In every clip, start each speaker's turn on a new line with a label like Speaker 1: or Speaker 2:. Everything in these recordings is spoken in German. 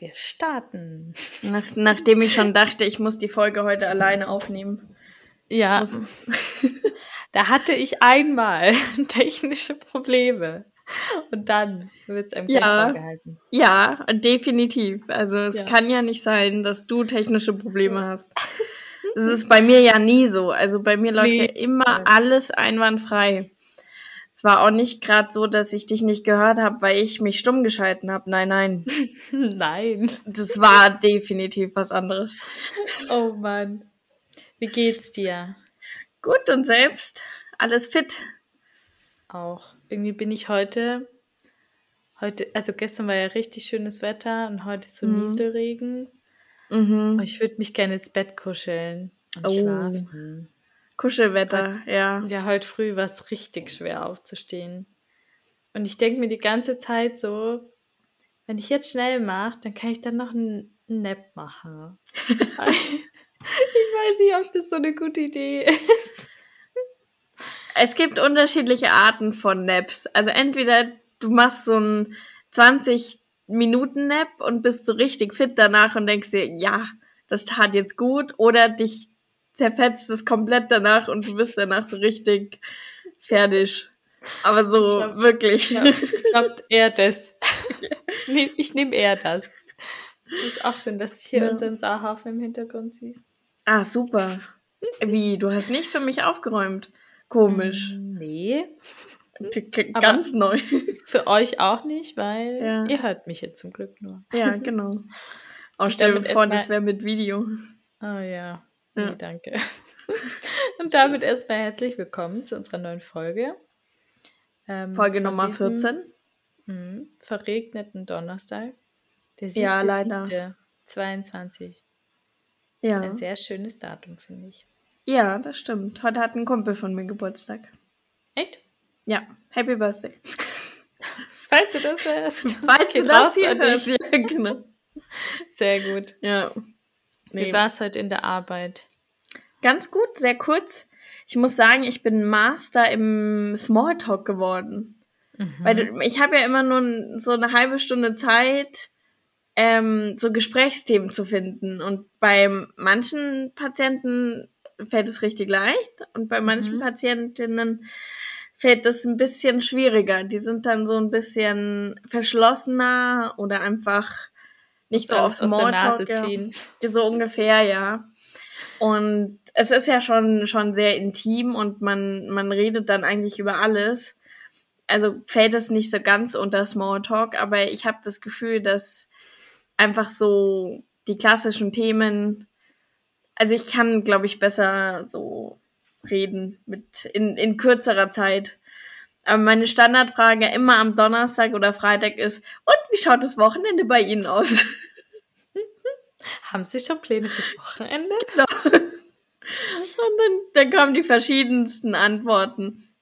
Speaker 1: wir starten.
Speaker 2: Nach, nachdem ich schon dachte, ich muss die Folge heute alleine aufnehmen.
Speaker 1: Ja, da hatte ich einmal technische Probleme. Und dann wird es einem
Speaker 2: Ja.
Speaker 1: vorgehalten.
Speaker 2: ja, definitiv. Also es
Speaker 1: Ja.
Speaker 2: kann ja nicht sein, dass du technische Probleme hast. Das ist bei mir ja nie so. Also bei mir läuft
Speaker 1: Nee.
Speaker 2: ja immer alles einwandfrei. Es war auch nicht gerade so, dass ich dich nicht gehört habe, weil ich mich stumm geschalten habe. Nein, nein.
Speaker 1: Nein.
Speaker 2: Das war definitiv was anderes.
Speaker 1: Oh Mann. Wie geht's dir?
Speaker 2: Gut und selbst? Alles fit?
Speaker 1: Auch. Irgendwie bin ich heute, heute, also gestern war ja richtig schönes Wetter und heute ist so
Speaker 2: Mhm.
Speaker 1: Nieselregen.
Speaker 2: Mhm.
Speaker 1: Ich würde mich gerne ins Bett kuscheln und
Speaker 2: Oh.
Speaker 1: schlafen.
Speaker 2: Kuschelwetter, ja.
Speaker 1: Ja, heute früh war es richtig schwer aufzustehen. Und ich denke mir die ganze Zeit so, wenn ich jetzt schnell mache, dann kann ich dann noch einen einen Nap machen. ich weiß nicht, ob das so eine gute Idee ist.
Speaker 2: Es gibt unterschiedliche Arten von Naps. Also entweder du machst so einen 20 Minuten Nap und bist so richtig fit danach und denkst dir, ja, das tat jetzt gut, oder dich zerfetzt es komplett danach und du bist danach so richtig fertig. Aber so
Speaker 1: glaub-
Speaker 2: wirklich.
Speaker 1: Ja, ich glaube eher das. Ich nehme nehm eher das. Ist auch schön, dass du hier
Speaker 2: Ja.
Speaker 1: unseren Saarhafen im Hintergrund siehst.
Speaker 2: Ah, super. Wie, du hast nicht für mich aufgeräumt. Komisch.
Speaker 1: Mm, Nee,
Speaker 2: K-
Speaker 1: aber-
Speaker 2: Ganz neu.
Speaker 1: für euch auch nicht, weil
Speaker 2: Ja.
Speaker 1: ihr hört mich jetzt zum Glück nur.
Speaker 2: Ja, genau. Auch stell dir vor, das wäre mit Video.
Speaker 1: Oh ja.
Speaker 2: Ja.
Speaker 1: Nee, danke. Und damit erstmal herzlich willkommen zu unserer neuen Folge. Ähm,
Speaker 2: Folge Nummer
Speaker 1: diesem,
Speaker 2: 14.
Speaker 1: mh, verregneten Donnerstag. Der
Speaker 2: Ja,
Speaker 1: 7.
Speaker 2: leider.
Speaker 1: 7. 22.
Speaker 2: Ja.
Speaker 1: Ein sehr schönes Datum, finde ich.
Speaker 2: Ja, das stimmt. Heute hat ein Kumpel von mir Geburtstag.
Speaker 1: Echt?
Speaker 2: Ja, Happy Birthday.
Speaker 1: Falls du das hörst.
Speaker 2: Falls du das hier hörst. Ja, genau.
Speaker 1: Sehr gut.
Speaker 2: Ja.
Speaker 1: Wie
Speaker 2: Nee.
Speaker 1: war es heute in der Arbeit?
Speaker 2: Ganz gut, sehr kurz. Ich muss sagen, ich bin Master im Smalltalk geworden. Weil du, ich habe ja immer nur so eine halbe Stunde Zeit, ähm, so Gesprächsthemen zu finden. Und bei manchen Patienten fällt es richtig leicht und bei manchen
Speaker 1: Mhm.
Speaker 2: Patientinnen fällt es ein bisschen schwieriger. Die sind dann so ein bisschen verschlossener oder einfach nicht so auf
Speaker 1: der Nase
Speaker 2: Smalltalk. ja. So ungefähr, ja. Und es ist ja schon, schon sehr intim und man, man redet dann eigentlich über alles. Also fällt es nicht so ganz unter Smalltalk, aber ich habe das Gefühl, dass einfach so die klassischen Themen, also ich kann, glaube ich, besser so reden mit in, in kürzerer Zeit. Aber meine Standardfrage immer am Donnerstag oder Freitag ist, und wie schaut das Wochenende bei Ihnen aus?
Speaker 1: Haben Sie schon Pläne fürs Wochenende?
Speaker 2: Und dann, dann kommen die verschiedensten Antworten.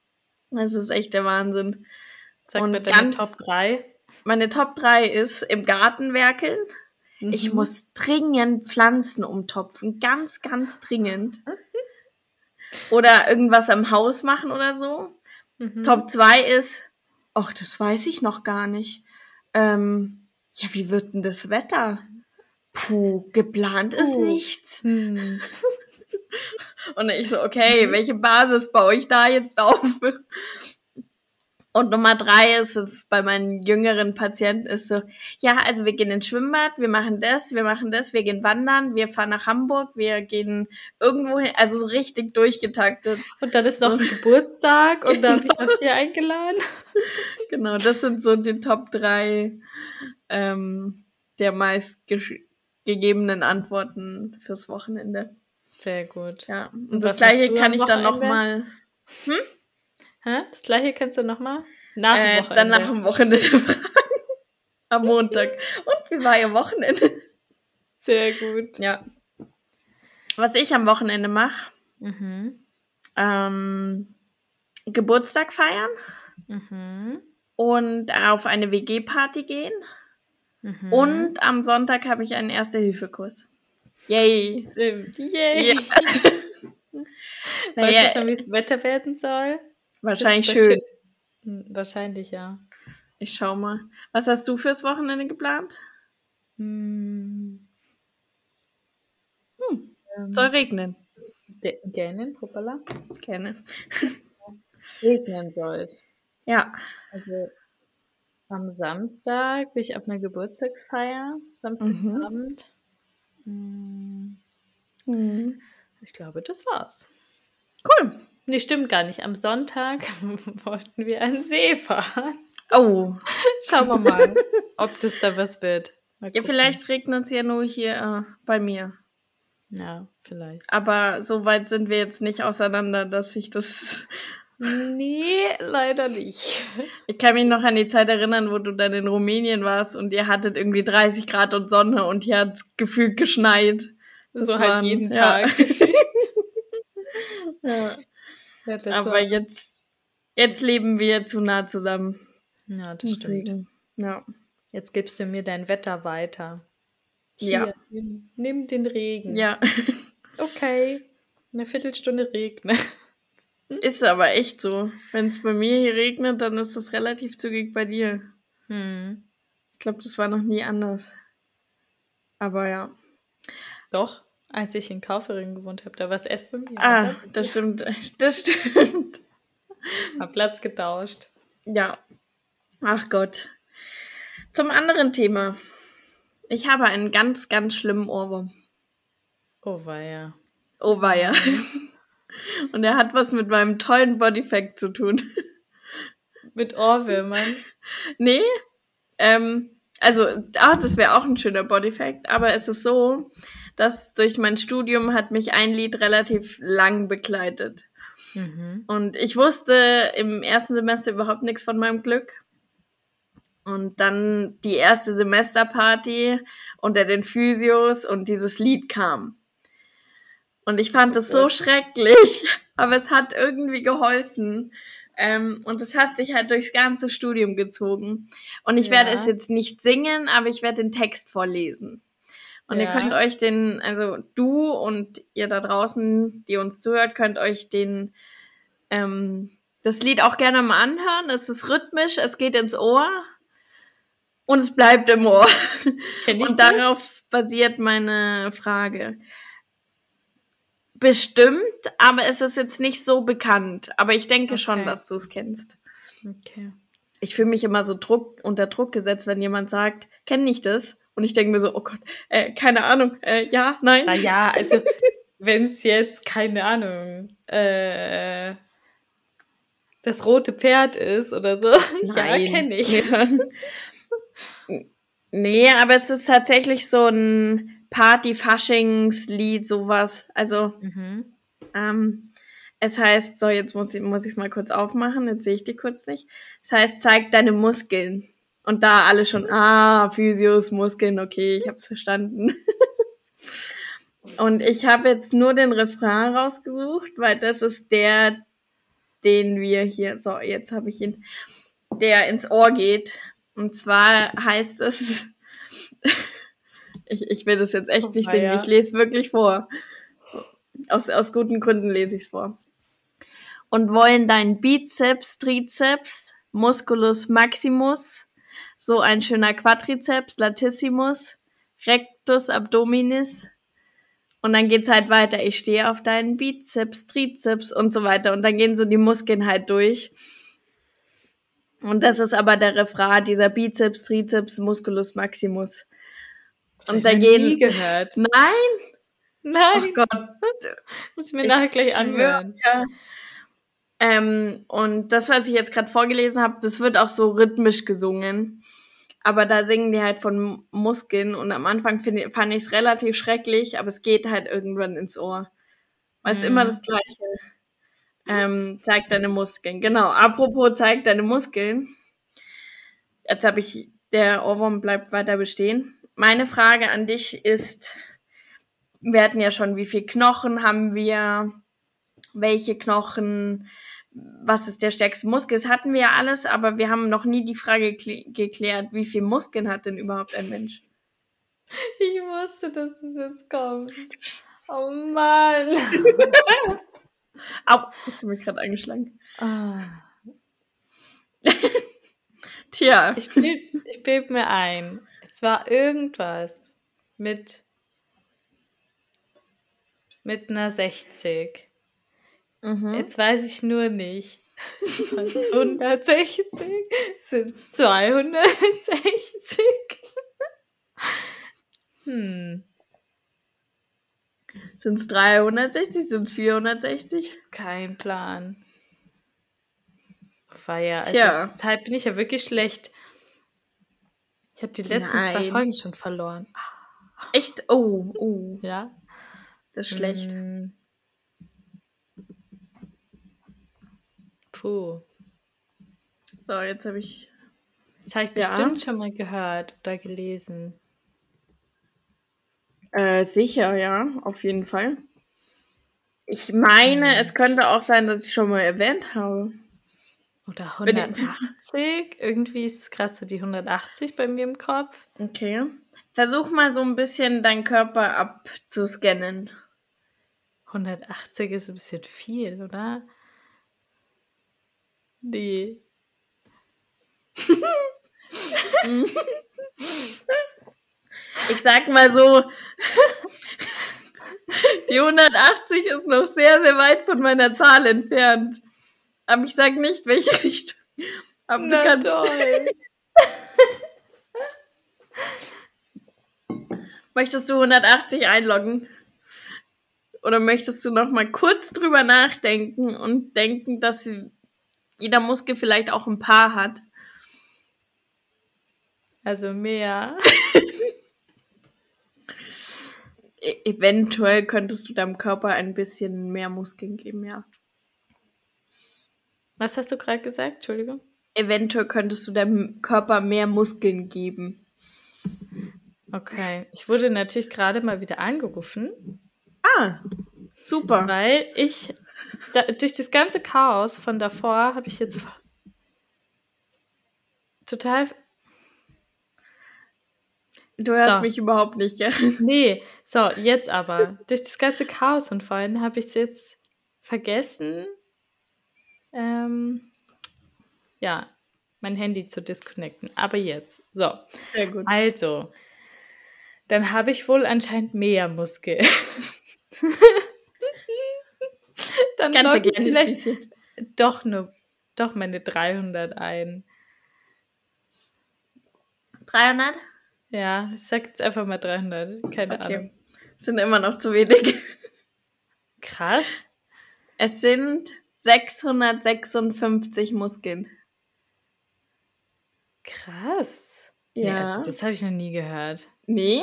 Speaker 2: Das ist echt der Wahnsinn.
Speaker 1: Sag
Speaker 2: Und
Speaker 1: deine
Speaker 2: ganz-
Speaker 1: Top 3.
Speaker 2: Meine Top 3 ist im Garten werkeln. Ich
Speaker 1: Mhm.
Speaker 2: muss dringend Pflanzen umtopfen. Ganz, ganz dringend. Oder irgendwas am Haus machen oder so.
Speaker 1: Mhm.
Speaker 2: Top 2 ist, ach, das weiß ich noch gar nicht. Ähm, ja, wie wird denn das Wetter? Puh, geplant ist
Speaker 1: Puh.
Speaker 2: nichts.
Speaker 1: Hm.
Speaker 2: Und ich so, okay, welche Basis baue ich da jetzt auf? Und Nummer drei ist es bei meinen jüngeren Patienten ist so, ja, also wir gehen ins Schwimmbad, wir machen das, wir machen das, wir gehen wandern, wir fahren nach Hamburg, wir gehen irgendwo hin, also so richtig durchgetaktet.
Speaker 1: Und dann ist noch ein Geburtstag und da habe ich noch hier eingeladen.
Speaker 2: Genau, das sind so die Top drei ähm, der meist gesch- gegebenen Antworten fürs Wochenende.
Speaker 1: Sehr gut.
Speaker 2: Ja, und
Speaker 1: Und
Speaker 2: das gleiche kann ich dann noch
Speaker 1: Wochenende?
Speaker 2: mal
Speaker 1: Hä? Das gleiche kannst du nochmal? Nach dem
Speaker 2: äh,
Speaker 1: Wochenende.
Speaker 2: dann nach dem Wochenende fragen. Am Montag. Und wie war Ihr Wochenende?
Speaker 1: Sehr gut.
Speaker 2: Ja. Was ich am Wochenende mache,
Speaker 1: Mhm.
Speaker 2: ähm, Geburtstag feiern
Speaker 1: Mhm.
Speaker 2: und auf eine WG-Party gehen.
Speaker 1: Mhm.
Speaker 2: Und am Sonntag habe ich einen Erste-Hilfe-Kurs. Yay!
Speaker 1: Stimmt. Yay.
Speaker 2: Ja.
Speaker 1: Weißt
Speaker 2: Naja,
Speaker 1: du schon, wie es Wetter werden soll?
Speaker 2: wahrscheinlich
Speaker 1: Wird's
Speaker 2: schön.
Speaker 1: Hm, Wahrscheinlich, ja.
Speaker 2: Ich schau mal. Was hast du fürs Wochenende geplant?
Speaker 1: Hm.
Speaker 2: Hm.
Speaker 1: Ähm,
Speaker 2: Soll regnen.
Speaker 1: Gähnen, hoppala.
Speaker 2: Gerne.
Speaker 1: Regnen soll es.
Speaker 2: Ja.
Speaker 1: Also am Samstag bin ich auf einer Geburtstagsfeier, Samstagabend. Hm,
Speaker 2: Mhm.
Speaker 1: Ich glaube, das war's.
Speaker 2: Cool.
Speaker 1: Nee, stimmt gar nicht. Am Sonntag wollten wir an See fahren.
Speaker 2: Oh.
Speaker 1: Schauen wir mal, ob das da was wird.
Speaker 2: Ja, vielleicht regnet es ja nur hier äh, bei mir.
Speaker 1: Ja, vielleicht.
Speaker 2: Aber so weit sind wir jetzt nicht auseinander, dass ich das.
Speaker 1: Nee, leider nicht.
Speaker 2: Ich kann mich noch an die Zeit erinnern, wo du dann in Rumänien warst und ihr hattet irgendwie 30 Grad und Sonne und hier hat gefühlt geschneit. Das
Speaker 1: so halt
Speaker 2: waren-
Speaker 1: jeden
Speaker 2: ja.
Speaker 1: Tag.
Speaker 2: Ja.
Speaker 1: ja, das
Speaker 2: Aber
Speaker 1: war,
Speaker 2: jetzt, jetzt leben wir zu nah zusammen.
Speaker 1: ja, das stimmt.
Speaker 2: Deswegen, Ja.
Speaker 1: Jetzt gibst du mir dein Wetter weiter.
Speaker 2: Ja.
Speaker 1: Hier, nimm, nimm den Regen.
Speaker 2: Ja.
Speaker 1: Okay. Eine Viertelstunde regnet.
Speaker 2: Ist aber echt so. Wenn es bei mir hier regnet, dann ist das relativ zügig bei dir.
Speaker 1: Hm.
Speaker 2: Ich glaube, das war noch nie anders. Aber ja.
Speaker 1: Doch, als ich in Kaufering gewohnt habe, da war es erst bei mir.
Speaker 2: Ah, das stimmt. Das stimmt.
Speaker 1: Hab Platz getauscht.
Speaker 2: Ja. Ach Gott. Zum anderen Thema. Ich habe einen ganz, ganz schlimmen Ohrwurm.
Speaker 1: Oh weia.
Speaker 2: Oh weia. Und er hat was mit meinem tollen Bodyfact zu tun.
Speaker 1: Mit Ohrwürmern.
Speaker 2: Nee, ähm, also, ah, das wäre auch ein schöner Bodyfact, aber es ist so, dass durch mein Studium hat mich ein Lied relativ lang begleitet.
Speaker 1: Mhm.
Speaker 2: Und ich wusste im ersten Semester überhaupt nichts von meinem Glück. Und dann die erste Semesterparty unter den Physios und dieses Lied kam. Und ich fand es so schrecklich, aber es hat irgendwie geholfen. Ähm, und es hat sich halt durchs ganze Studium gezogen. Und ich
Speaker 1: Ja.
Speaker 2: werde es jetzt nicht singen, aber ich werde den Text vorlesen. Und
Speaker 1: Ja.
Speaker 2: ihr könnt euch den, also du und ihr da draußen, die uns zuhört, könnt euch den ähm, das Lied auch gerne mal anhören. Es ist rhythmisch, es geht ins Ohr und es bleibt im Ohr. Und
Speaker 1: das?
Speaker 2: darauf basiert meine Frage. Bestimmt, aber es ist jetzt nicht so bekannt. Aber ich denke schon,
Speaker 1: Okay.
Speaker 2: dass du es kennst.
Speaker 1: Okay.
Speaker 2: Ich fühle mich immer so Druck, unter Druck gesetzt, wenn jemand sagt, kenne ich das? Und ich denke mir so, oh Gott, äh, keine Ahnung, äh, ja, nein.
Speaker 1: Naja, also, wenn es jetzt, keine Ahnung, äh, das rote Pferd ist oder so.
Speaker 2: Nein.
Speaker 1: Ja, kenne ich.
Speaker 2: Ja. Nee, aber es ist tatsächlich so ein Party-Faschingslied, sowas. Also,
Speaker 1: Mhm.
Speaker 2: ähm, es heißt, so, jetzt muss ich muss ich es mal kurz aufmachen, jetzt sehe ich die kurz nicht. Es heißt, zeig deine Muskeln. Und da alle schon, ah, Physios, Muskeln, okay, ich hab's verstanden. Und ich habe jetzt nur den Refrain rausgesucht, weil das ist der, den wir hier, so, jetzt habe ich ihn, der ins Ohr geht. Und zwar heißt es, ich, ich will das jetzt echt
Speaker 1: Oh,
Speaker 2: nicht singen,
Speaker 1: weia.
Speaker 2: ich lese wirklich vor. Aus, aus guten Gründen lese ich es vor. Und wollen deinen Bizeps, Trizeps, Musculus maximus, so ein schöner Quadrizeps, Latissimus, Rectus abdominis. Und dann geht's halt weiter. Ich stehe auf deinen Bizeps, Trizeps und so weiter. Und dann gehen so die Muskeln halt durch. Und das ist aber der Refrain, dieser Bizeps, Trizeps, Musculus maximus.
Speaker 1: Das
Speaker 2: Und da gehen-
Speaker 1: nie gehört.
Speaker 2: Nein!
Speaker 1: Nein,
Speaker 2: Oh Gott.
Speaker 1: muss ich mir
Speaker 2: Ich
Speaker 1: nachher gleich anhören.
Speaker 2: Ja. Ähm, und das, was ich jetzt gerade vorgelesen habe, das wird auch so rhythmisch gesungen. Aber da singen die halt von Muskeln und am Anfang find, fand ich es relativ schrecklich, aber es geht halt irgendwann ins Ohr. Weil es ist
Speaker 1: Mhm.
Speaker 2: immer das Gleiche. Ähm, zeig deine Muskeln. Genau, apropos zeig deine Muskeln. Jetzt habe ich, der Ohrwurm bleibt weiter bestehen. Meine Frage an dich ist, wir hatten ja schon, wie viel Knochen haben wir, welche Knochen, was ist der stärkste Muskel? Das hatten wir ja alles, aber wir haben noch nie die Frage gekl- geklärt, wie viel Muskeln hat denn überhaupt ein Mensch?
Speaker 1: Ich wusste, dass es jetzt kommt. Oh Mann.
Speaker 2: Au, ich habe mich gerade eingeschlagen.
Speaker 1: Ah.
Speaker 2: Tja,
Speaker 1: Ich bild, ich bild mir ein. Es war irgendwas mit, mit einer 60.
Speaker 2: Mhm.
Speaker 1: Jetzt weiß ich nur nicht. Waren es 160? Sind es 260? Hm,
Speaker 2: Sind es 360? Sind es 460?
Speaker 1: kein Plan. Feier. Also
Speaker 2: Tja.
Speaker 1: Zeit bin ich ja wirklich schlecht. Ich habe die letzten zwei
Speaker 2: Nein.
Speaker 1: Folgen schon verloren.
Speaker 2: Echt? Oh, oh,
Speaker 1: Ja.
Speaker 2: das ist schlecht.
Speaker 1: Hm. Puh.
Speaker 2: So, jetzt habe ich.
Speaker 1: Das habe ich
Speaker 2: Ja.
Speaker 1: bestimmt schon mal gehört oder gelesen.
Speaker 2: Äh, sicher, ja, auf jeden Fall. Ich meine,
Speaker 1: Hm.
Speaker 2: es könnte auch sein, dass ich schon mal erwähnt habe.
Speaker 1: Oder
Speaker 2: Wenn ich-
Speaker 1: 180. Irgendwie ist es gerade so die 180 bei mir im Kopf.
Speaker 2: Okay. Versuch mal so ein bisschen deinen Körper abzuscannen.
Speaker 1: 180 ist ein bisschen viel, oder? Nee.
Speaker 2: Ich sag mal so, die 180 ist noch sehr, sehr weit von meiner Zahl entfernt. Aber ich sag nicht, welche Richtung. Aber du
Speaker 1: Na
Speaker 2: kannst,
Speaker 1: toll.
Speaker 2: möchtest du 180 einloggen? Oder möchtest du noch mal kurz drüber nachdenken und denken, dass jeder Muskel vielleicht auch ein paar hat?
Speaker 1: Also mehr.
Speaker 2: E eventuell könntest du deinem Körper ein bisschen mehr Muskeln geben, ja.
Speaker 1: Was hast du gerade gesagt? Entschuldigung.
Speaker 2: Eventuell könntest du deinem Körper mehr Muskeln geben.
Speaker 1: Okay. Ich wurde natürlich gerade mal wieder angerufen,
Speaker 2: Ah, super.
Speaker 1: weil ich da, durch das ganze Chaos von davor habe ich jetzt total.
Speaker 2: Du hörst
Speaker 1: So.
Speaker 2: mich überhaupt nicht, gell?
Speaker 1: Nee, so, jetzt aber. Durch das ganze Chaos von vorhin habe ich es jetzt vergessen, ähm, ja, mein Handy zu disconnecten. Aber jetzt. So.
Speaker 2: Sehr gut.
Speaker 1: Also, dann habe ich wohl anscheinend mehr Muskel. dann
Speaker 2: Ganz
Speaker 1: logge ich vielleicht
Speaker 2: bisschen.
Speaker 1: doch nur doch meine 300 ein.
Speaker 2: 300?
Speaker 1: Ja, ich sag jetzt einfach mal 300. Keine Ahnung.
Speaker 2: Okay. Sind immer noch zu wenig.
Speaker 1: Krass.
Speaker 2: Es sind 656 Muskeln.
Speaker 1: Krass. Nee,
Speaker 2: Ja.
Speaker 1: also das habe ich noch nie gehört.
Speaker 2: Nee?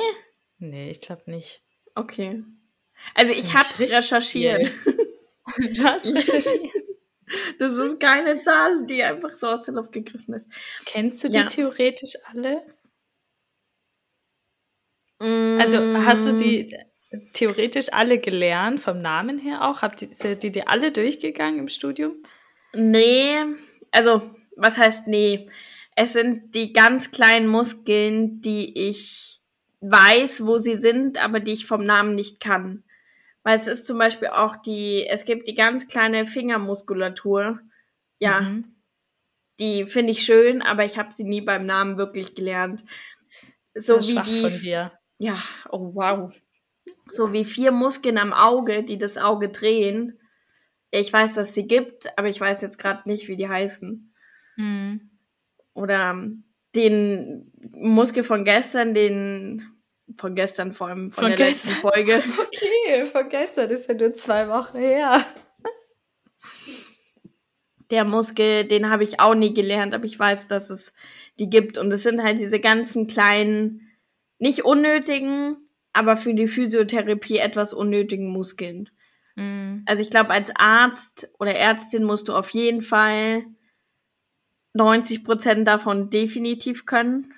Speaker 1: Nee, ich glaube nicht.
Speaker 2: Okay. Also ich habe recherchiert.
Speaker 1: Du hast recherchiert.
Speaker 2: Das ist keine Zahl, die einfach so aus der Luft gegriffen ist.
Speaker 1: Kennst du die
Speaker 2: Ja.
Speaker 1: theoretisch alle? Also hast du die theoretisch alle gelernt, vom Namen her auch? Habt ihr seid ihr die alle durchgegangen im Studium?
Speaker 2: Nee, also was heißt nee? Es sind die ganz kleinen Muskeln, die ich weiß, wo sie sind, aber die ich vom Namen nicht kann. Weil es ist zum Beispiel auch die, es gibt die ganz kleine Fingermuskulatur. Ja,
Speaker 1: Mhm.
Speaker 2: die finde ich schön, aber ich habe sie nie beim Namen wirklich gelernt. So wie die,
Speaker 1: von dir.
Speaker 2: ja, oh wow. So wie vier Muskeln am Auge, die das Auge drehen. Ja, Ich weiß, dass sie gibt, aber ich weiß jetzt gerade nicht, wie die heißen.
Speaker 1: Mhm.
Speaker 2: Oder ähm, den Muskel von gestern, den von gestern vor allem, von,
Speaker 1: Von
Speaker 2: der letzten
Speaker 1: gestern?
Speaker 2: Folge.
Speaker 1: Okay, von gestern ist ja nur zwei Wochen her.
Speaker 2: Der Muskel, den habe ich auch nie gelernt, aber ich weiß, dass es die gibt. Und es sind halt diese ganzen kleinen, nicht unnötigen, aber für die Physiotherapie etwas unnötigen Muskeln.
Speaker 1: Mhm.
Speaker 2: Also ich glaube, als Arzt oder Ärztin musst du auf jeden Fall 90 Prozent davon definitiv können.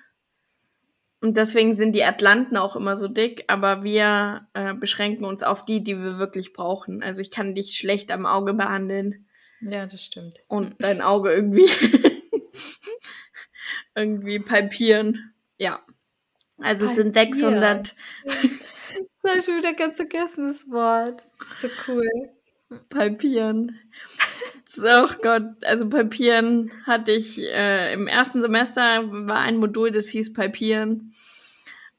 Speaker 2: Und deswegen sind die Atlanten auch immer so dick, aber wir äh, beschränken uns auf die, die wir wirklich brauchen. Also ich kann dich schlecht am Auge behandeln
Speaker 1: Ja, das stimmt.
Speaker 2: und dein Auge irgendwie irgendwie palpieren. Ja. Also es sind
Speaker 1: Palpieren.
Speaker 2: 600
Speaker 1: Das habe ich schon wieder ganz vergessen, das Wort. So cool.
Speaker 2: Palpieren. Oh Gott, also Palpieren hatte ich äh, im ersten Semester war ein Modul, das hieß Palpieren.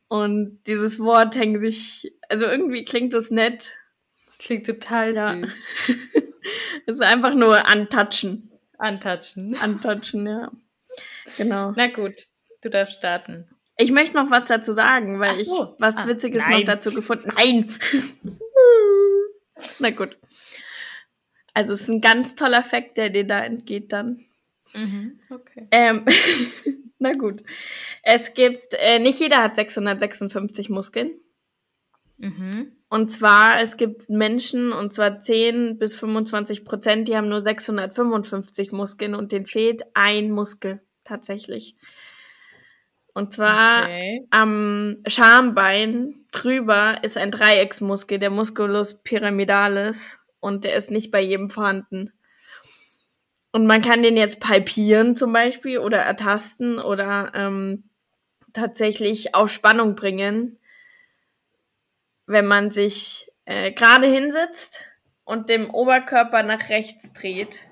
Speaker 2: Und dieses Wort hängen sich, also irgendwie klingt das nett.
Speaker 1: Das klingt total
Speaker 2: Ja.
Speaker 1: süß.
Speaker 2: Es ist einfach nur antatschen.
Speaker 1: Antatschen.
Speaker 2: Antatschen, ja. Genau.
Speaker 1: Na gut, du darfst starten.
Speaker 2: Ich möchte noch was dazu sagen, weil
Speaker 1: Ach
Speaker 2: ich
Speaker 1: so.
Speaker 2: was
Speaker 1: Ah,
Speaker 2: Witziges
Speaker 1: nein.
Speaker 2: noch dazu gefunden. Nein! Na gut. Also es ist ein ganz toller Fakt, der dir da entgeht dann.
Speaker 1: Mhm. Okay.
Speaker 2: Ähm, na gut. Es gibt, äh, nicht jeder hat 656 Muskeln.
Speaker 1: Mhm.
Speaker 2: Und zwar, es gibt Menschen, und zwar 10 bis 25 Prozent, die haben nur 655 Muskeln und denen fehlt ein Muskel tatsächlich. Und zwar
Speaker 1: Okay.
Speaker 2: am Schambein drüber ist ein Dreiecksmuskel, der Musculus pyramidalis, und der ist nicht bei jedem vorhanden. Und man kann den jetzt palpieren zum Beispiel oder ertasten oder ähm, tatsächlich auf Spannung bringen, wenn man sich äh, gerade hinsetzt und dem Oberkörper nach rechts dreht.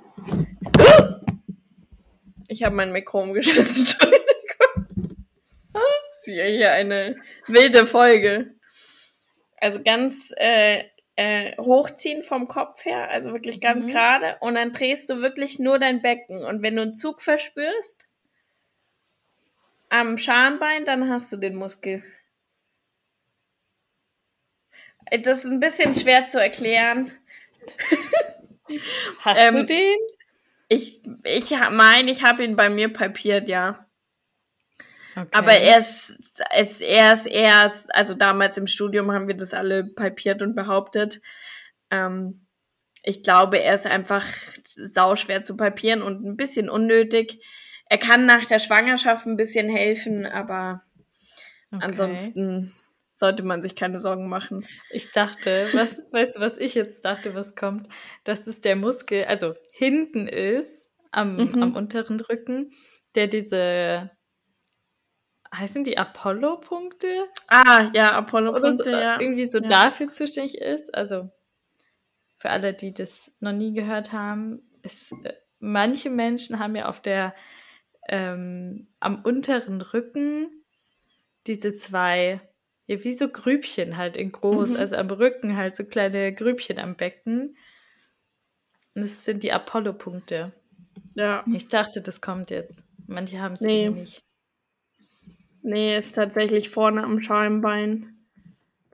Speaker 2: Ich habe mein Mikro umgeschmissen. Hier eine wilde Folge. Also ganz äh, äh, hochziehen vom Kopf her, also wirklich ganz
Speaker 1: Mhm.
Speaker 2: gerade. Und dann drehst du wirklich nur dein Becken. Und wenn du einen Zug verspürst am Schambein, dann hast du den Muskel. Das ist ein bisschen schwer zu erklären.
Speaker 1: Hast
Speaker 2: Ähm,
Speaker 1: du den?
Speaker 2: Ich, ich meine, ich habe ihn bei mir palpiert, ja.
Speaker 1: Okay.
Speaker 2: Aber er ist, es, er ist erst, also damals im Studium haben wir das alle palpiert und behauptet. Ähm, ich glaube, er ist einfach sauschwer zu palpieren und ein bisschen unnötig. Er kann nach der Schwangerschaft ein bisschen helfen, aber
Speaker 1: Okay.
Speaker 2: ansonsten sollte man sich keine Sorgen machen.
Speaker 1: Ich dachte, was, weißt du, was ich jetzt dachte, was kommt? Dass es der Muskel, also hinten ist, am,
Speaker 2: Mhm.
Speaker 1: am unteren Rücken, der diese, heißen die Apollo-Punkte?
Speaker 2: Ah, ja,
Speaker 1: Oder so,
Speaker 2: Apollo-Punkte, ja.
Speaker 1: irgendwie so
Speaker 2: Ja.
Speaker 1: dafür zuständig ist. Also für alle, die das noch nie gehört haben, ist, äh, manche Menschen haben ja auf der, ähm, am unteren Rücken diese zwei, ja, wie so Grübchen halt in groß,
Speaker 2: Mhm.
Speaker 1: also am Rücken halt so kleine Grübchen am Becken. Und das sind die Apollo-Punkte.
Speaker 2: Ja.
Speaker 1: Ich dachte, das kommt jetzt. Manche haben es
Speaker 2: Nee.
Speaker 1: nicht.
Speaker 2: Nee, ist tatsächlich vorne am Schambein.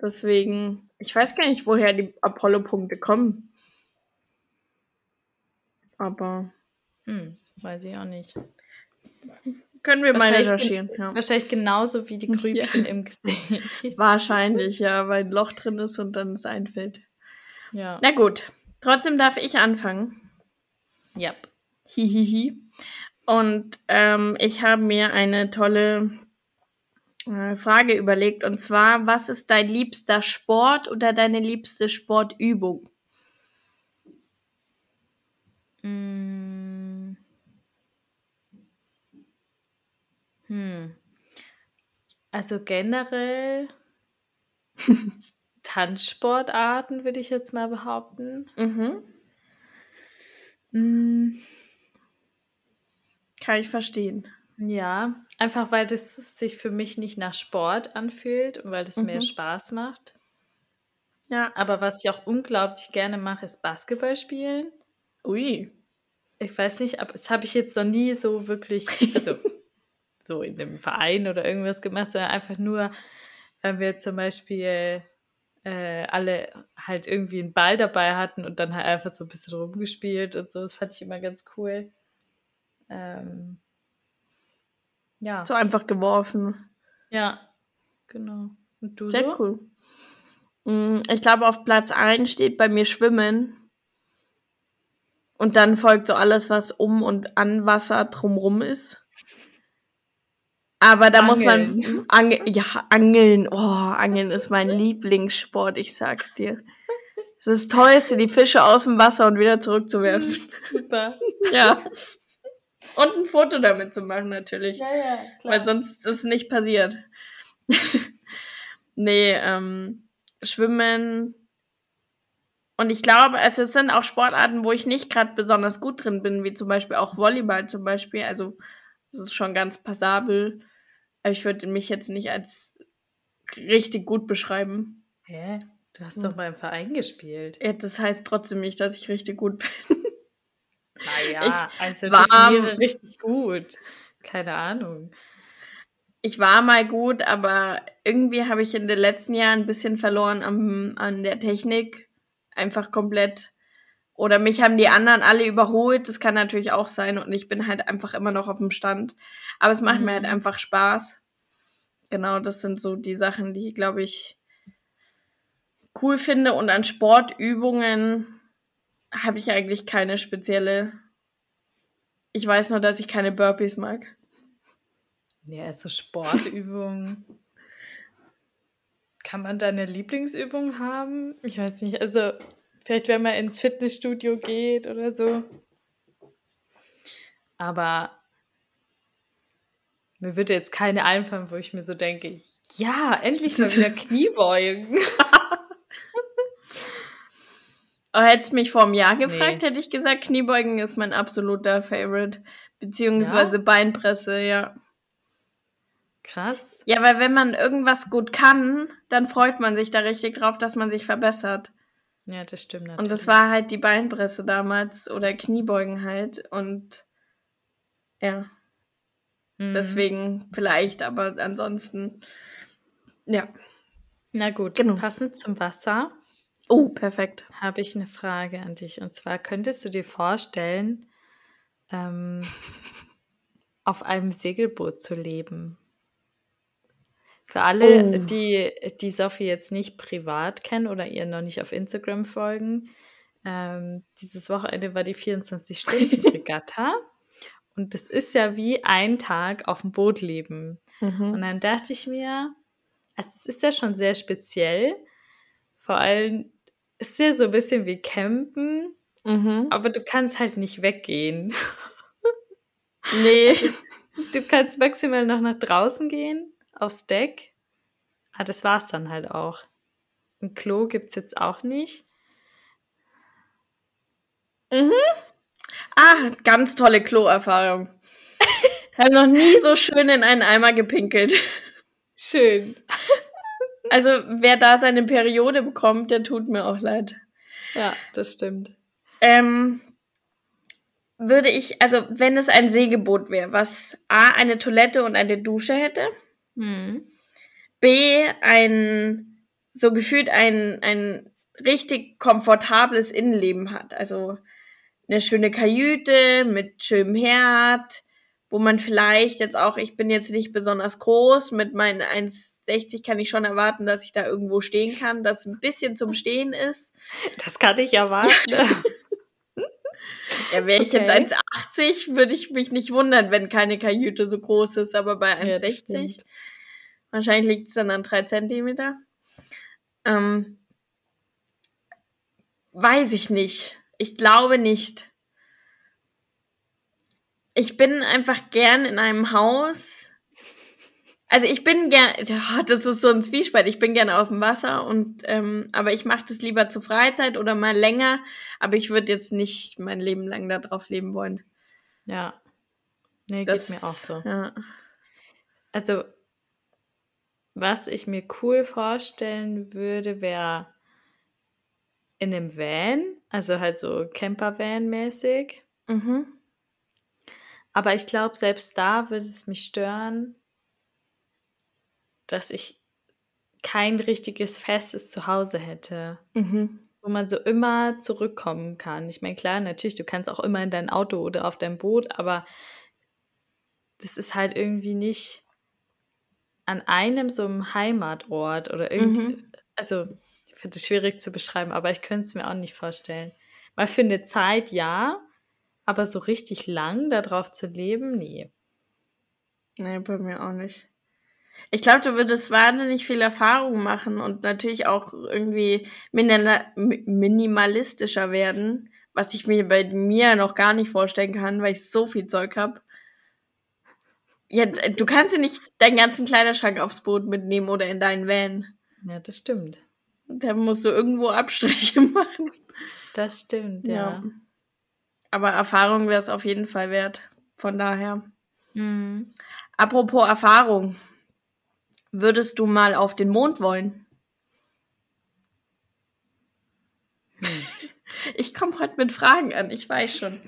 Speaker 2: Deswegen, ich weiß gar nicht, woher die Apollo-Punkte kommen. Aber
Speaker 1: Hm, weiß ich auch nicht.
Speaker 2: können wir mal recherchieren. Ja.
Speaker 1: Wahrscheinlich genauso wie die
Speaker 2: Ja.
Speaker 1: Grübchen im Gesicht.
Speaker 2: Wahrscheinlich, ja, weil ein Loch drin ist und dann es einfällt.
Speaker 1: Ja.
Speaker 2: Na gut, trotzdem darf ich anfangen.
Speaker 1: Ja.
Speaker 2: Hihihi. Und ähm, ich habe mir eine tolle Frage überlegt. Und zwar, was ist dein liebster Sport oder deine liebste Sportübung?
Speaker 1: Mm. Hm. Also generell Tanzsportarten würde ich jetzt mal behaupten.
Speaker 2: Mhm.
Speaker 1: Mm,
Speaker 2: Kann ich verstehen.
Speaker 1: Ja, einfach weil das sich für mich nicht nach Sport anfühlt und weil das mehr
Speaker 2: Mhm.
Speaker 1: Spaß macht.
Speaker 2: Ja.
Speaker 1: Aber was ich auch unglaublich gerne mache, ist Basketball spielen.
Speaker 2: Ui.
Speaker 1: Ich weiß nicht, aber das habe ich jetzt noch nie so wirklich, also so in einem Verein oder irgendwas gemacht, sondern einfach nur, weil wir zum Beispiel äh, alle halt irgendwie einen Ball dabei hatten und dann halt einfach so ein bisschen rumgespielt und so. Das fand ich immer ganz cool. Ähm, ja,
Speaker 2: So einfach geworfen.
Speaker 1: ja, genau. Und du
Speaker 2: Sehr
Speaker 1: so?
Speaker 2: cool. Mm, Ich glaube, auf Platz 1 steht bei mir Schwimmen. Und dann folgt so alles, was um und an Wasser drumrum ist. Aber da muss man.
Speaker 1: Angeln.
Speaker 2: Ange ja, Angeln. Oh, Angeln ist mein Lieblingssport, ich sag's dir. Es ist das Tollste, die Fische aus dem Wasser und wieder zurückzuwerfen.
Speaker 1: Super.
Speaker 2: ja. Und ein Foto damit zu machen, natürlich.
Speaker 1: Ja, ja,
Speaker 2: Weil sonst ist es nicht passiert. nee, ähm, Schwimmen. Und ich glaube, also es sind auch Sportarten, wo ich nicht gerade besonders gut drin bin, wie zum Beispiel auch Volleyball zum Beispiel. Also es ist schon ganz passabel. Aber ich würde mich jetzt nicht als richtig gut beschreiben.
Speaker 1: Hä? Du hast doch beim Verein gespielt.
Speaker 2: Ja, das heißt trotzdem nicht, dass ich richtig gut bin.
Speaker 1: Naja,
Speaker 2: Ich
Speaker 1: also
Speaker 2: war-
Speaker 1: definiere richtig gut. Keine Ahnung.
Speaker 2: Ich war mal gut, aber irgendwie habe ich in den letzten Jahren ein bisschen verloren am, an der Technik. Einfach komplett. Oder mich haben die anderen alle überholt. Das kann natürlich auch sein. Und ich bin halt einfach immer noch auf dem Stand. Aber es macht mir halt
Speaker 1: Mhm.
Speaker 2: einfach Spaß. Genau, das sind so die Sachen, die, glaube ich, cool finde. Und an Sportübungen habe ich eigentlich keine spezielle. Ich weiß nur, dass ich keine Burpees mag.
Speaker 1: Ja, also Sportübungen. Kann man da eine Lieblingsübung haben? Ich weiß nicht. Also, vielleicht, wenn man ins Fitnessstudio geht oder so. Aber mir würde jetzt keine einfallen, wo ich mir so denke, ja, endlich mal wieder Kniebeugen.
Speaker 2: Oh, hättest du mich vor einem Jahr gefragt,
Speaker 1: Nee.
Speaker 2: hätte ich gesagt, Kniebeugen ist mein absoluter Favorite. Beziehungsweise
Speaker 1: Ja?
Speaker 2: Beinpresse, ja.
Speaker 1: Krass.
Speaker 2: Ja, weil wenn man irgendwas gut kann, dann freut man sich da richtig drauf, dass man sich verbessert.
Speaker 1: Ja, das stimmt natürlich.
Speaker 2: Und das war halt die Beinpresse damals oder Kniebeugen halt. Und ja,
Speaker 1: Mhm.
Speaker 2: deswegen vielleicht, aber ansonsten, ja.
Speaker 1: Na gut,
Speaker 2: Genau.
Speaker 1: passend zum Wasser
Speaker 2: Oh, perfekt.
Speaker 1: habe ich eine Frage an dich. Und zwar könntest du dir vorstellen, ähm, auf einem Segelboot zu leben? Für alle,
Speaker 2: Oh.
Speaker 1: die, die Sophie jetzt nicht privat kennen oder ihr noch nicht auf Instagram folgen, ähm, dieses Wochenende war die 24-Stunden-Regatta. Und das ist ja wie ein Tag auf dem Boot leben. Und
Speaker 2: Mhm.
Speaker 1: dann dachte ich mir, also es ist ja schon sehr speziell. Vor allem ist ja so ein bisschen wie Campen,
Speaker 2: Mhm.
Speaker 1: aber du kannst halt nicht weggehen.
Speaker 2: Nee.
Speaker 1: Du kannst maximal noch nach draußen gehen, aufs Deck. Ah, das war's dann halt auch. Ein Klo gibt's jetzt auch nicht.
Speaker 2: Ah, ganz tolle Kloerfahrung. Ich habe noch nie so schön in einen Eimer gepinkelt.
Speaker 1: Schön.
Speaker 2: Also, wer da seine Periode bekommt, der tut mir auch leid.
Speaker 1: Ja, das stimmt.
Speaker 2: Ähm, würde ich, also, wenn es ein Segelboot wäre, was A, eine Toilette und eine Dusche hätte,
Speaker 1: Hm.
Speaker 2: B, ein, so gefühlt ein, ein richtig komfortables Innenleben hat. Also, eine schöne Kajüte mit schönem Herd, wo man vielleicht jetzt auch, ich bin jetzt nicht besonders groß, mit meinen 1,60 kann ich schon erwarten, dass ich da irgendwo stehen kann, das ein bisschen zum Stehen ist.
Speaker 1: Das kann ich erwarten.
Speaker 2: Ja, wäre ich jetzt
Speaker 1: Okay.
Speaker 2: 1,80, würde ich mich nicht wundern, wenn keine Kajüte so groß ist, aber bei
Speaker 1: Ja, das
Speaker 2: 1,60,
Speaker 1: stimmt.
Speaker 2: wahrscheinlich liegt es dann an 3 Zentimeter. Ähm, weiß ich nicht. Ich glaube nicht. Ich bin einfach gern in einem Haus. Also ich bin gern, ja, das ist so ein Zwiespalt. Ich bin gerne auf dem Wasser und ähm, aber ich mache das lieber zur Freizeit oder mal länger. Aber ich würde jetzt nicht mein Leben lang da drauf leben wollen.
Speaker 1: ja. Nee,
Speaker 2: Das
Speaker 1: geht mir auch so.
Speaker 2: Ja.
Speaker 1: Also, was ich mir cool vorstellen würde, wäre in einem Van, also halt so Camper-Van-mäßig.
Speaker 2: Mhm.
Speaker 1: Aber ich glaube, selbst da würde es mich stören, dass ich kein richtiges festes Zuhause hätte,
Speaker 2: Mhm.
Speaker 1: wo man so immer zurückkommen kann. Ich meine, klar, natürlich, du kannst auch immer in dein Auto oder auf dein Boot, aber das ist halt irgendwie nicht an einem so einem Heimatort oder irgendwie.
Speaker 2: Mhm.
Speaker 1: Also, ich finde es schwierig zu beschreiben, aber ich könnte es mir auch nicht vorstellen. Mal für eine Zeit ja, aber so richtig lang darauf zu leben, nee.
Speaker 2: Nee, bei mir auch nicht. Ich glaube, du würdest wahnsinnig viel Erfahrung machen und natürlich auch irgendwie minimalistischer werden, was ich mir bei mir noch gar nicht vorstellen kann, weil ich so viel Zeug habe. Ja, du kannst ja nicht deinen ganzen Kleiderschrank aufs Boot mitnehmen oder in deinen Van.
Speaker 1: Ja, das stimmt.
Speaker 2: Da musst du irgendwo Abstriche machen.
Speaker 1: Das stimmt, ja.
Speaker 2: Ja. Aber Erfahrung wäre es auf jeden Fall wert. Von daher.
Speaker 1: Mhm.
Speaker 2: Apropos Erfahrung. Würdest du mal auf den Mond wollen? Hm. Ich komme heute mit Fragen an, ich weiß schon.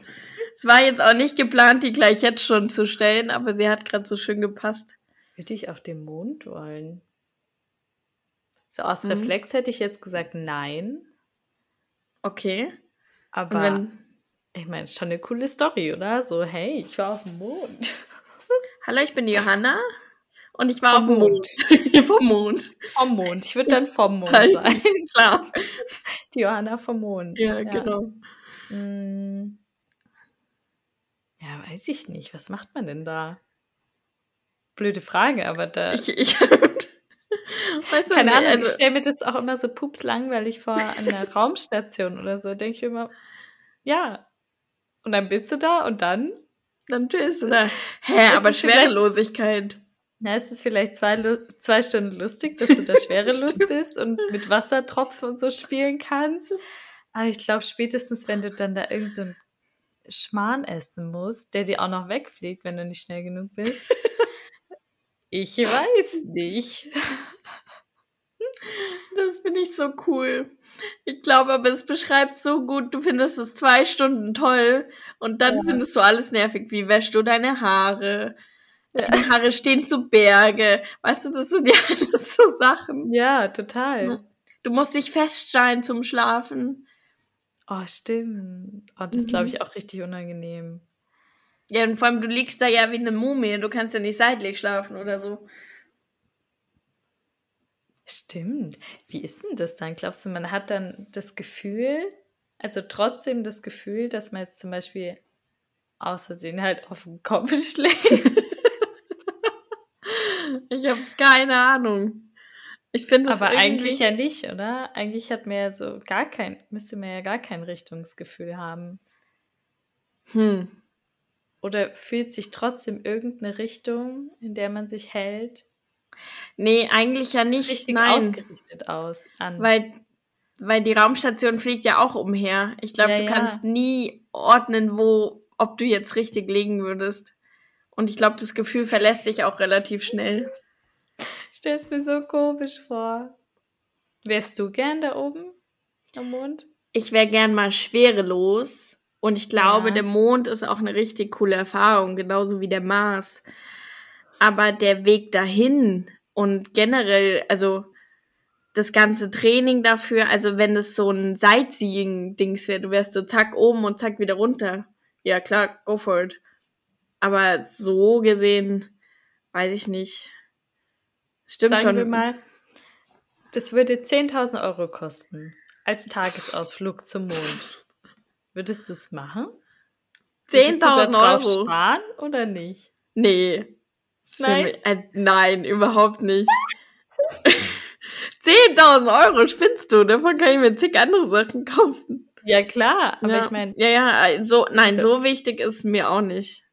Speaker 2: Es war jetzt auch nicht geplant, die gleich jetzt schon zu stellen, aber sie hat gerade so schön gepasst.
Speaker 1: Würde ich auf den Mond wollen? So aus mhm. Reflex hätte ich jetzt gesagt nein.
Speaker 2: Okay.
Speaker 1: Aber wenn, ich meine, ist schon eine coole Story, oder? So, hey, ich war auf dem Mond.
Speaker 2: Hallo, ich bin Johanna und ich war vom auf dem Mond.
Speaker 1: Mond. vom Mond. Vom Mond. Ich würde dann vom Mond sein. Klar. Die Johanna vom Mond.
Speaker 2: Ja, ja. genau.
Speaker 1: Hm. Ja, weiß ich nicht. Was macht man denn da? Blöde Frage, aber da. Ich, ich weißt du, Keine Ahnung, also, ich stelle mir das auch immer so pups langweilig vor an der Raumstation oder so. Denke ich immer, ja. Und dann bist du da und dann?
Speaker 2: Dann tschüss, oder? Hä, aber Schwerelosigkeit.
Speaker 1: Na, ist es vielleicht zwei, zwei Stunden lustig, dass du da Schwerelust bist und mit Wassertropfen und so spielen kannst. Aber ich glaube, spätestens, wenn du dann da irgendeinen so Schmarrn essen musst, der dir auch noch wegfliegt, wenn du nicht schnell genug bist. ich weiß nicht.
Speaker 2: Das finde ich so cool. Ich glaube aber, es beschreibt so gut, du findest es zwei Stunden toll und dann ja. findest du alles nervig. Wie wäschst du deine Haare? Deine Haare stehen zu Berge. Weißt du, das sind ja alles so Sachen.
Speaker 1: Ja, total.
Speaker 2: Du musst dich feststellen zum Schlafen.
Speaker 1: Oh, stimmt. Oh, das mhm. glaube ich auch richtig unangenehm.
Speaker 2: Ja, und vor allem, du liegst da ja wie eine Mumie. Du kannst ja nicht seitlich schlafen oder so.
Speaker 1: Stimmt. Wie ist denn das dann? Glaubst du, man hat dann das Gefühl, also trotzdem das Gefühl, dass man jetzt zum Beispiel außersehen halt auf den Kopf schlägt?
Speaker 2: Ich habe keine Ahnung. Ich finde
Speaker 1: Aber eigentlich ja nicht, oder? Eigentlich hat man ja so gar kein, müsste man ja gar kein Richtungsgefühl haben. Hm. Oder fühlt sich trotzdem irgendeine Richtung, in der man sich hält,
Speaker 2: Nee, eigentlich ja nicht.
Speaker 1: Richtig Nein. ausgerichtet aus.
Speaker 2: An. Weil, weil die Raumstation fliegt ja auch umher. Ich glaube, ja, du ja. kannst nie ordnen, wo, ob du jetzt richtig liegen würdest. Und ich glaube, das Gefühl verlässt dich auch relativ schnell.
Speaker 1: Stell es mir so komisch vor. Wärst du gern da oben am Mond?
Speaker 2: Ich wäre gern mal schwerelos. Und ich glaube, ja. der Mond ist auch eine richtig coole Erfahrung, genauso wie der Mars aber der Weg dahin und generell, also das ganze Training dafür, also wenn es so ein Sightseeing-Dings wäre, du wärst so zack oben und zack wieder runter. Ja, klar, go for it. Aber so gesehen, weiß ich nicht.
Speaker 1: Stimmt Sagen schon. wir mal, das würde 10.000 Euro kosten als Tagesausflug zum Mond. Würdest du es machen? 10.000 Euro sparen oder nicht?
Speaker 2: Nee, Nein. Mich, äh, nein, überhaupt nicht. 10.000 Euro, spinnst du? Davon kann ich mir zig andere Sachen kaufen.
Speaker 1: Ja, klar, aber
Speaker 2: ja.
Speaker 1: ich meine.
Speaker 2: Ja, ja, äh, so, nein, also, so wichtig ist mir auch nicht.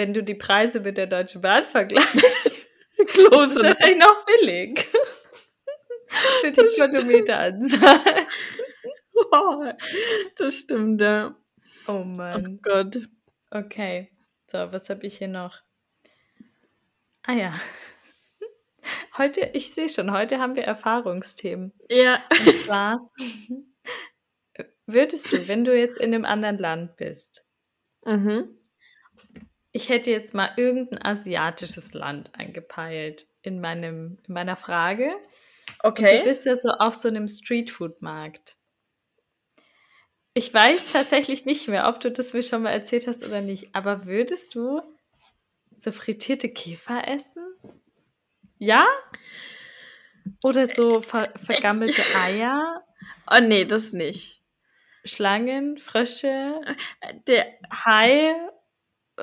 Speaker 1: Wenn du die Preise mit der Deutschen Bahn vergleichst, ist es wahrscheinlich noch billig. Für die Kilometeranzahl.
Speaker 2: das stimmt, ja.
Speaker 1: Oh Mann. Oh Gott. Okay. So, was habe ich hier noch? Ah ja. Heute, ich sehe schon, heute haben wir Erfahrungsthemen.
Speaker 2: Ja.
Speaker 1: Und zwar, würdest du, wenn du jetzt in einem anderen Land bist, mhm. Ich hätte jetzt mal irgendein asiatisches Land angepeilt in, meinem, in meiner Frage. Okay. Und du bist ja so auf so einem Streetfood-Markt. Ich weiß tatsächlich nicht mehr, ob du das mir schon mal erzählt hast oder nicht, aber würdest du so frittierte Käfer essen? Ja? Oder so ver vergammelte Eier?
Speaker 2: Oh nee, das nicht.
Speaker 1: Schlangen, Frösche, der Hai.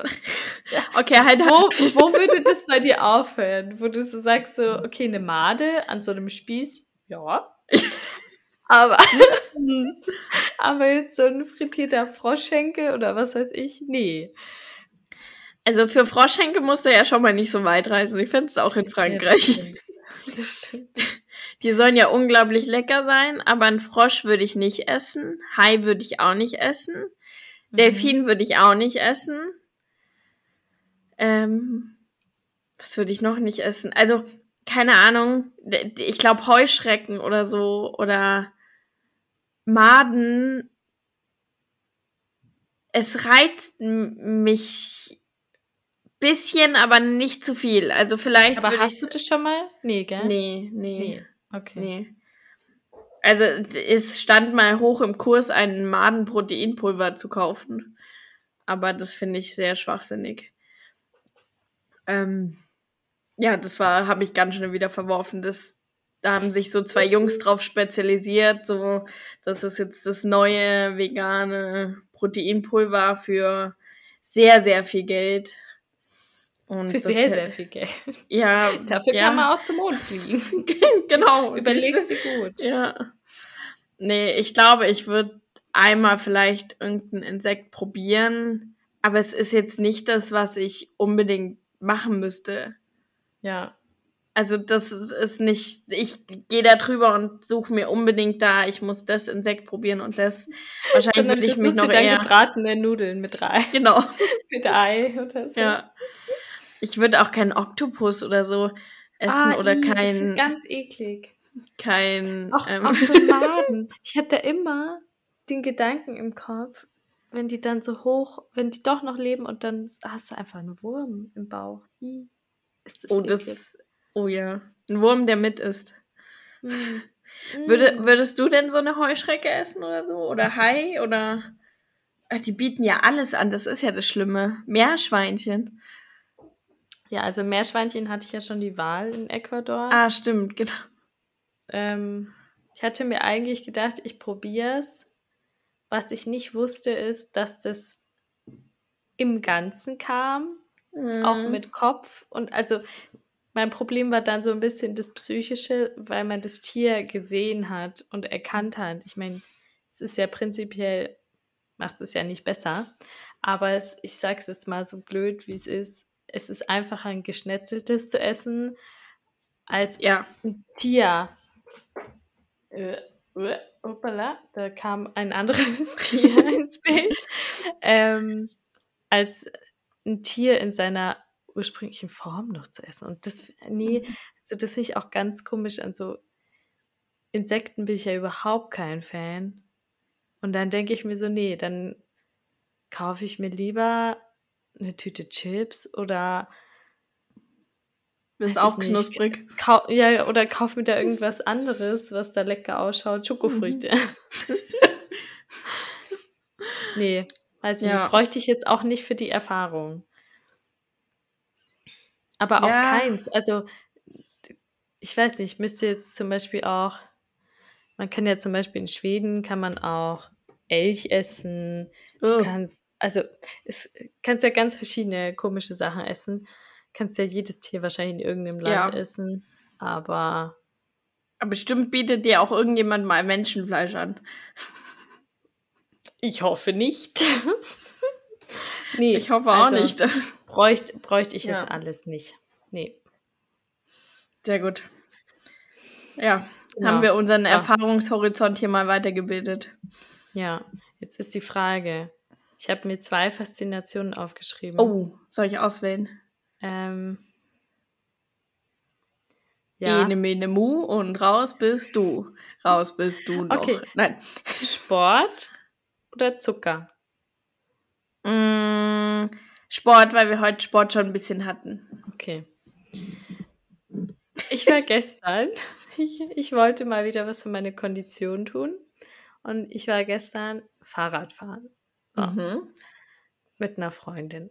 Speaker 2: Okay, halt.
Speaker 1: Wo, wo würde das bei dir aufhören? Wo du so sagst, so, okay, eine Made an so einem Spieß, ja. Aber, aber jetzt so ein frittierter Froschschenkel oder was weiß ich, nee.
Speaker 2: Also für Froschschenkel musst du ja schon mal nicht so weit reisen. Ich finde es auch in Frankreich. Ja, das, stimmt. das stimmt. Die sollen ja unglaublich lecker sein, aber einen Frosch würde ich nicht essen. Hai würde ich auch nicht essen. Mhm. Delfin würde ich auch nicht essen. Ähm, was würde ich noch nicht essen? Also keine Ahnung, ich glaube Heuschrecken oder so oder Maden. Es reizt mich bisschen, aber nicht zu viel. Also vielleicht.
Speaker 1: Aber hast du das schon mal? Nee, gell?
Speaker 2: Nee, nee.
Speaker 1: Nee. Okay.
Speaker 2: Nee. Also es stand mal hoch im Kurs, ein Madenproteinpulver zu kaufen. Aber das finde ich sehr schwachsinnig. Ähm, ja, das war, habe ich ganz schnell wieder verworfen. Das, da haben sich so zwei Jungs drauf spezialisiert. So, das ist jetzt das neue vegane Proteinpulver für sehr, sehr viel Geld.
Speaker 1: Und Für sehr, sehr viel Geld.
Speaker 2: Ja.
Speaker 1: Dafür
Speaker 2: ja.
Speaker 1: kann man auch zum Mond fliegen.
Speaker 2: genau.
Speaker 1: Überlegst du gut.
Speaker 2: Ja. Nee, ich glaube, ich würde einmal vielleicht irgendein Insekt probieren, aber es ist jetzt nicht das, was ich unbedingt machen müsste.
Speaker 1: Ja.
Speaker 2: Also das ist nicht, ich gehe da drüber und suche mir unbedingt da, ich muss das Insekt probieren und das. Wahrscheinlich würde ich mich noch
Speaker 1: dann
Speaker 2: eher...
Speaker 1: gebratene Nudeln mit Ei.
Speaker 2: Genau.
Speaker 1: mit Ei oder so.
Speaker 2: Ja. Ich würde auch keinen Oktopus oder so essen
Speaker 1: ah,
Speaker 2: oder
Speaker 1: ii,
Speaker 2: kein.
Speaker 1: Das ist ganz eklig.
Speaker 2: Kein.
Speaker 1: Auch,
Speaker 2: ähm,
Speaker 1: auch so Maden. Ich hatte immer den Gedanken im Kopf, wenn die dann so hoch, wenn die doch noch leben und dann hast du einfach einen Wurm im Bauch. Ist das
Speaker 2: oh,
Speaker 1: eklig.
Speaker 2: das. Oh ja. Ein Wurm, der mit ist.
Speaker 1: Hm.
Speaker 2: Würde,
Speaker 1: Mm.
Speaker 2: würdest du denn so eine Heuschrecke essen oder so? Oder Hai? Oder. Ach, die bieten ja alles an, das ist ja das Schlimme. Meerschweinchen.
Speaker 1: Ja, also Meerschweinchen hatte ich ja schon die Wahl in Ecuador.
Speaker 2: Ah, stimmt, genau.
Speaker 1: Ähm, ich hatte mir eigentlich gedacht, ich probiere es. Was ich nicht wusste, ist, dass das im Ganzen kam, auch
Speaker 2: Mhm.
Speaker 1: mit Kopf. Und also mein Problem war dann so ein bisschen das Psychische, weil man das Tier gesehen hat und erkannt hat. Ich meine, es ist ja prinzipiell, macht es ja nicht besser. Aber es, ich sage es jetzt mal so blöd, wie es ist. Es ist einfacher, ein geschnetzeltes zu essen, als
Speaker 2: Ja.
Speaker 1: ein Tier. Äh, hoppala, da kam ein anderes Tier ins Bild. Ähm, als ein Tier in seiner ursprünglichen Form noch zu essen. Und das, nee, also das finde ich auch ganz komisch. An so Insekten bin ich ja überhaupt kein Fan. Und dann denke ich mir so, nee, dann kaufe ich mir lieber eine Tüte Chips oder
Speaker 2: Das ist auch knusprig.
Speaker 1: Kau ja, oder kauf mir da irgendwas anderes, was da lecker ausschaut. Schokofrüchte. nee, weiß ich
Speaker 2: Ja.
Speaker 1: Bräuchte ich jetzt auch nicht für die Erfahrung. Aber auch
Speaker 2: Ja.
Speaker 1: keins. Also, ich weiß nicht, ich müsste jetzt zum Beispiel auch, man kann ja zum Beispiel in Schweden, kann man auch Elch essen.
Speaker 2: Ugh.
Speaker 1: kannst, also, es kannst ja ganz verschiedene komische Sachen essen. Kannst ja jedes Tier wahrscheinlich in irgendeinem Land
Speaker 2: Ja.
Speaker 1: essen. Aber
Speaker 2: Aber bestimmt bietet dir auch irgendjemand mal Menschenfleisch an.
Speaker 1: ich hoffe nicht. nee,
Speaker 2: Ich hoffe auch
Speaker 1: also
Speaker 2: nicht.
Speaker 1: Bräuchte, bräuchte ich jetzt
Speaker 2: Ja.
Speaker 1: alles nicht. Nee.
Speaker 2: Sehr gut. Ja,
Speaker 1: Genau.
Speaker 2: haben wir unseren
Speaker 1: Ja.
Speaker 2: Erfahrungshorizont hier mal weitergebildet.
Speaker 1: Ja, jetzt ist die Frage. Ich habe mir zwei Faszinationen aufgeschrieben.
Speaker 2: Oh, soll ich auswählen?
Speaker 1: Ähm, ja,
Speaker 2: Ene, mene, mu und raus bist du. Raus bist du noch.
Speaker 1: Okay.
Speaker 2: Nein.
Speaker 1: Sport oder Zucker?
Speaker 2: Mm, Sport, weil wir heute Sport schon ein bisschen hatten.
Speaker 1: Okay. Ich war gestern, ich, ich wollte mal wieder was für meine Kondition tun. Und ich war gestern Fahrradfahren. So,
Speaker 2: Mhm.
Speaker 1: mit einer Freundin.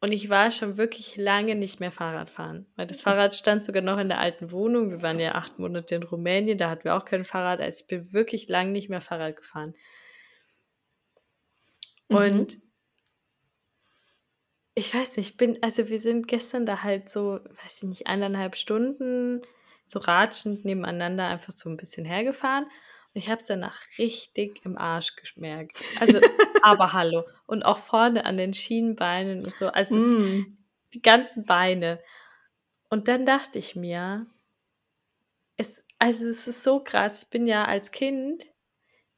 Speaker 1: Und ich war schon wirklich lange nicht mehr Fahrrad fahren, weil das Fahrrad stand sogar noch in der alten Wohnung. Wir waren ja acht Monate in Rumänien, da hatten wir auch kein Fahrrad. Also ich bin wirklich lange nicht mehr Fahrrad gefahren.
Speaker 2: Mhm.
Speaker 1: Und ich weiß nicht, ich bin, also wir sind gestern da halt so, weiß ich nicht, eineinhalb Stunden so ratschend nebeneinander einfach so ein bisschen hergefahren. Ich habe es danach richtig im Arsch geschmerkt. Also, aber hallo. Und auch vorne an den Schienenbeinen und so. Also
Speaker 2: Mm.
Speaker 1: die ganzen Beine. Und dann dachte ich mir, es, also es ist so krass. Ich bin ja als Kind,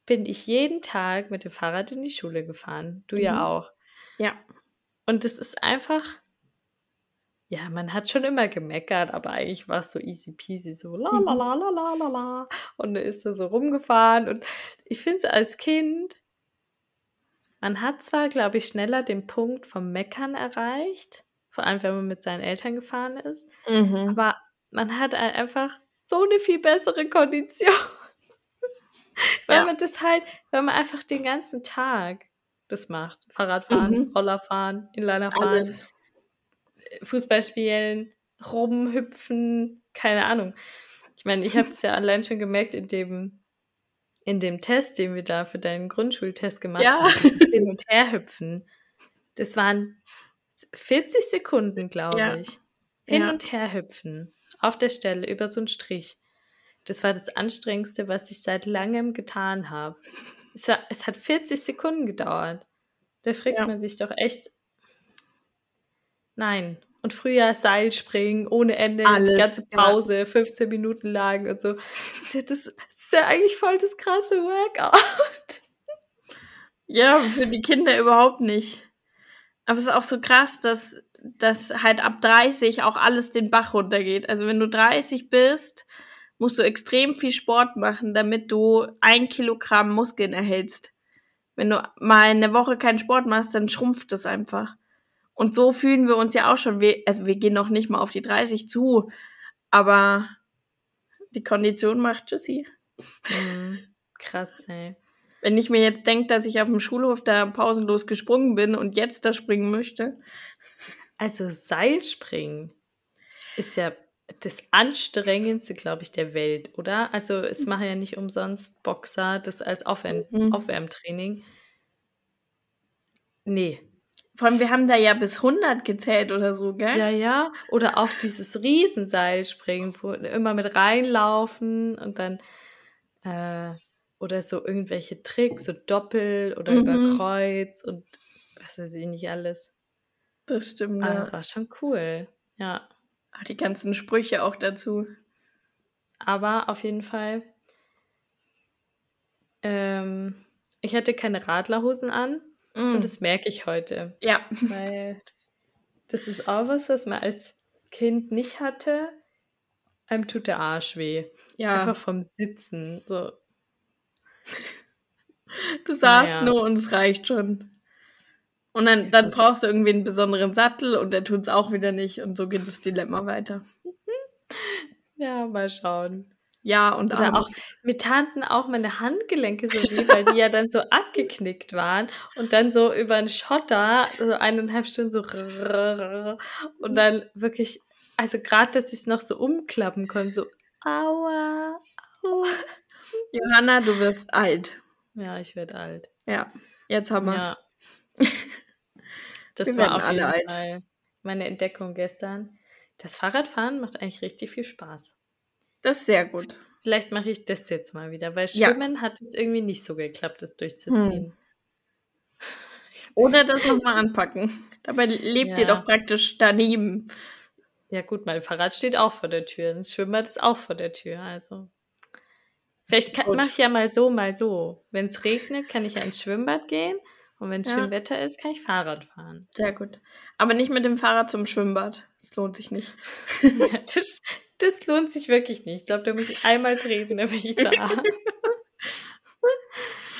Speaker 1: bin ich jeden Tag mit dem Fahrrad in die Schule gefahren. Du
Speaker 2: Mhm.
Speaker 1: ja auch.
Speaker 2: Ja.
Speaker 1: Und es ist einfach, ja, man hat schon immer gemeckert, aber eigentlich war es so easy peasy, so la la
Speaker 2: Mhm.
Speaker 1: la la la la la. Und dann ist er so rumgefahren. Und ich finde es als Kind, man hat zwar, glaube ich, schneller den Punkt vom Meckern erreicht, vor allem wenn man mit seinen Eltern gefahren ist,
Speaker 2: Mhm.
Speaker 1: aber man hat einfach so eine viel bessere Kondition. Weil
Speaker 2: Ja.
Speaker 1: man das halt, weil man einfach den ganzen Tag das macht. Fahrradfahren,
Speaker 2: Mhm.
Speaker 1: Rollerfahren, Inliner fahren,
Speaker 2: Alles.
Speaker 1: Fußball spielen, rumhüpfen, keine Ahnung. Ich meine, ich habe es ja allein schon gemerkt in dem, in dem Test, den wir da für deinen Grundschultest gemacht
Speaker 2: Ja.
Speaker 1: haben, dieses Hin- und Herhüpfen. Das waren 40 Sekunden, glaube
Speaker 2: Ja.
Speaker 1: ich. Hin
Speaker 2: Ja.
Speaker 1: und her hüpfen. Auf der Stelle, über so einen Strich. Das war das Anstrengendste, was ich seit langem getan habe. Es, war, es hat 40 Sekunden gedauert. Da fragt man sich doch echt. Nein. Und früher Seilspringen ohne Ende,
Speaker 2: Alles,
Speaker 1: die ganze
Speaker 2: ja.
Speaker 1: Pause, 15 Minuten lang und so. Das ist, ja das, das ja eigentlich voll das krasse Workout.
Speaker 2: Ja, für die Kinder überhaupt nicht. Aber es ist auch so krass, dass, dass halt ab 30 auch alles den Bach runtergeht. Also wenn du 30 bist, musst du extrem viel Sport machen, damit du ein Kilogramm Muskeln erhältst. Wenn du mal eine Woche keinen Sport machst, dann schrumpft es einfach. Und so fühlen wir uns ja auch schon. Wir, also wir gehen noch nicht mal auf die 30 zu, aber die Kondition macht Tschüssi.
Speaker 1: Mhm. Krass, ey.
Speaker 2: Wenn ich mir jetzt denke, dass ich auf dem Schulhof da pausenlos gesprungen bin und jetzt da springen möchte.
Speaker 1: Also Seilspringen ist ja das anstrengendste, glaube ich, der Welt, oder? Also es machen ja nicht umsonst Boxer das als Aufwärm
Speaker 2: Mhm.
Speaker 1: Aufwärmtraining. Nee.
Speaker 2: Vor allem, wir haben da ja bis 100 gezählt oder so, gell?
Speaker 1: Ja, ja. Oder auch dieses Riesenseilspringen, wo immer mit reinlaufen und dann äh, oder so irgendwelche Tricks, so Doppel oder
Speaker 2: Mhm.
Speaker 1: über Kreuz und was weiß ich nicht alles.
Speaker 2: Das stimmt,
Speaker 1: Ah,
Speaker 2: ja.
Speaker 1: war schon cool. Ja.
Speaker 2: Ach, die ganzen Sprüche auch dazu.
Speaker 1: Aber auf jeden Fall, ähm, ich hatte keine Radlerhosen an
Speaker 2: Mm.
Speaker 1: und das merke ich heute,
Speaker 2: ja.
Speaker 1: weil das ist auch was, was man als Kind nicht hatte. Einem tut der Arsch weh.
Speaker 2: Ja.
Speaker 1: Einfach vom Sitzen. So.
Speaker 2: Du saßt
Speaker 1: Naja.
Speaker 2: nur und es reicht schon. Und dann, dann brauchst du irgendwie einen besonderen Sattel und der tut es auch wieder nicht und so geht das Dilemma weiter.
Speaker 1: Ja, mal schauen.
Speaker 2: Ja, und
Speaker 1: Oder auch mit Tanten auch meine Handgelenke so weh, weil die ja dann so abgeknickt waren und dann so über einen Schotter, so eineinhalb Stunden so und dann wirklich, also gerade, dass ich es noch so umklappen konnte, so aua, aua.
Speaker 2: Johanna, du wirst alt.
Speaker 1: Ja, ich werde alt.
Speaker 2: Ja, jetzt haben wir es.
Speaker 1: Ja. Das
Speaker 2: Wir
Speaker 1: war auf
Speaker 2: alle
Speaker 1: jeden
Speaker 2: alt.
Speaker 1: Fall meine Entdeckung gestern. Das Fahrradfahren macht eigentlich richtig viel Spaß.
Speaker 2: Das ist sehr gut.
Speaker 1: Vielleicht mache ich das jetzt mal wieder, weil
Speaker 2: Ja.
Speaker 1: Schwimmen hat es irgendwie nicht so geklappt, das durchzuziehen.
Speaker 2: Oder das nochmal anpacken. Dabei lebt ihr
Speaker 1: Ja.
Speaker 2: doch praktisch daneben.
Speaker 1: Ja gut, mein Fahrrad steht auch vor der Tür. Das Schwimmbad ist auch vor der Tür. Also vielleicht mache ich ja mal so, mal so. Wenn es regnet, kann ich ja ins Schwimmbad gehen. Und wenn
Speaker 2: Ja.
Speaker 1: schön Wetter ist, kann ich Fahrrad fahren.
Speaker 2: Sehr gut. Aber nicht mit dem Fahrrad zum Schwimmbad. Das lohnt sich nicht.
Speaker 1: Ja, das, das lohnt sich wirklich nicht. Ich glaube, da muss ich einmal treten, dann bin ich da.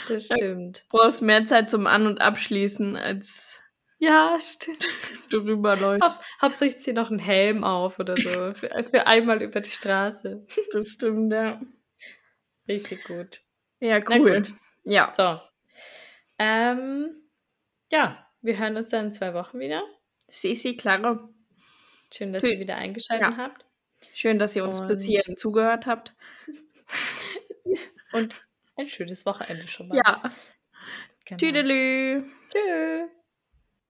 Speaker 1: Das stimmt.
Speaker 2: Du brauchst mehr Zeit zum An- und Abschließen, als
Speaker 1: Ja, stimmt.
Speaker 2: du rüberläufst.
Speaker 1: Haupt, Hauptsächlich ziehe noch einen Helm auf oder so. Für, für einmal über die Straße.
Speaker 2: Das stimmt, ja.
Speaker 1: Richtig gut.
Speaker 2: Ja, cool.
Speaker 1: gut.
Speaker 2: Ja.
Speaker 1: So. Ähm, ja, wir hören uns dann in zwei Wochen wieder.
Speaker 2: Sisi, Clara.
Speaker 1: Schön, dass
Speaker 2: Cool.
Speaker 1: ihr wieder eingeschaltet habt.
Speaker 2: Schön, dass ihr uns bis
Speaker 1: Und-
Speaker 2: hierhin zugehört habt.
Speaker 1: Und ein schönes Wochenende schon mal.
Speaker 2: Ja.
Speaker 1: genau.
Speaker 2: Tüdelü.
Speaker 1: Tschüss.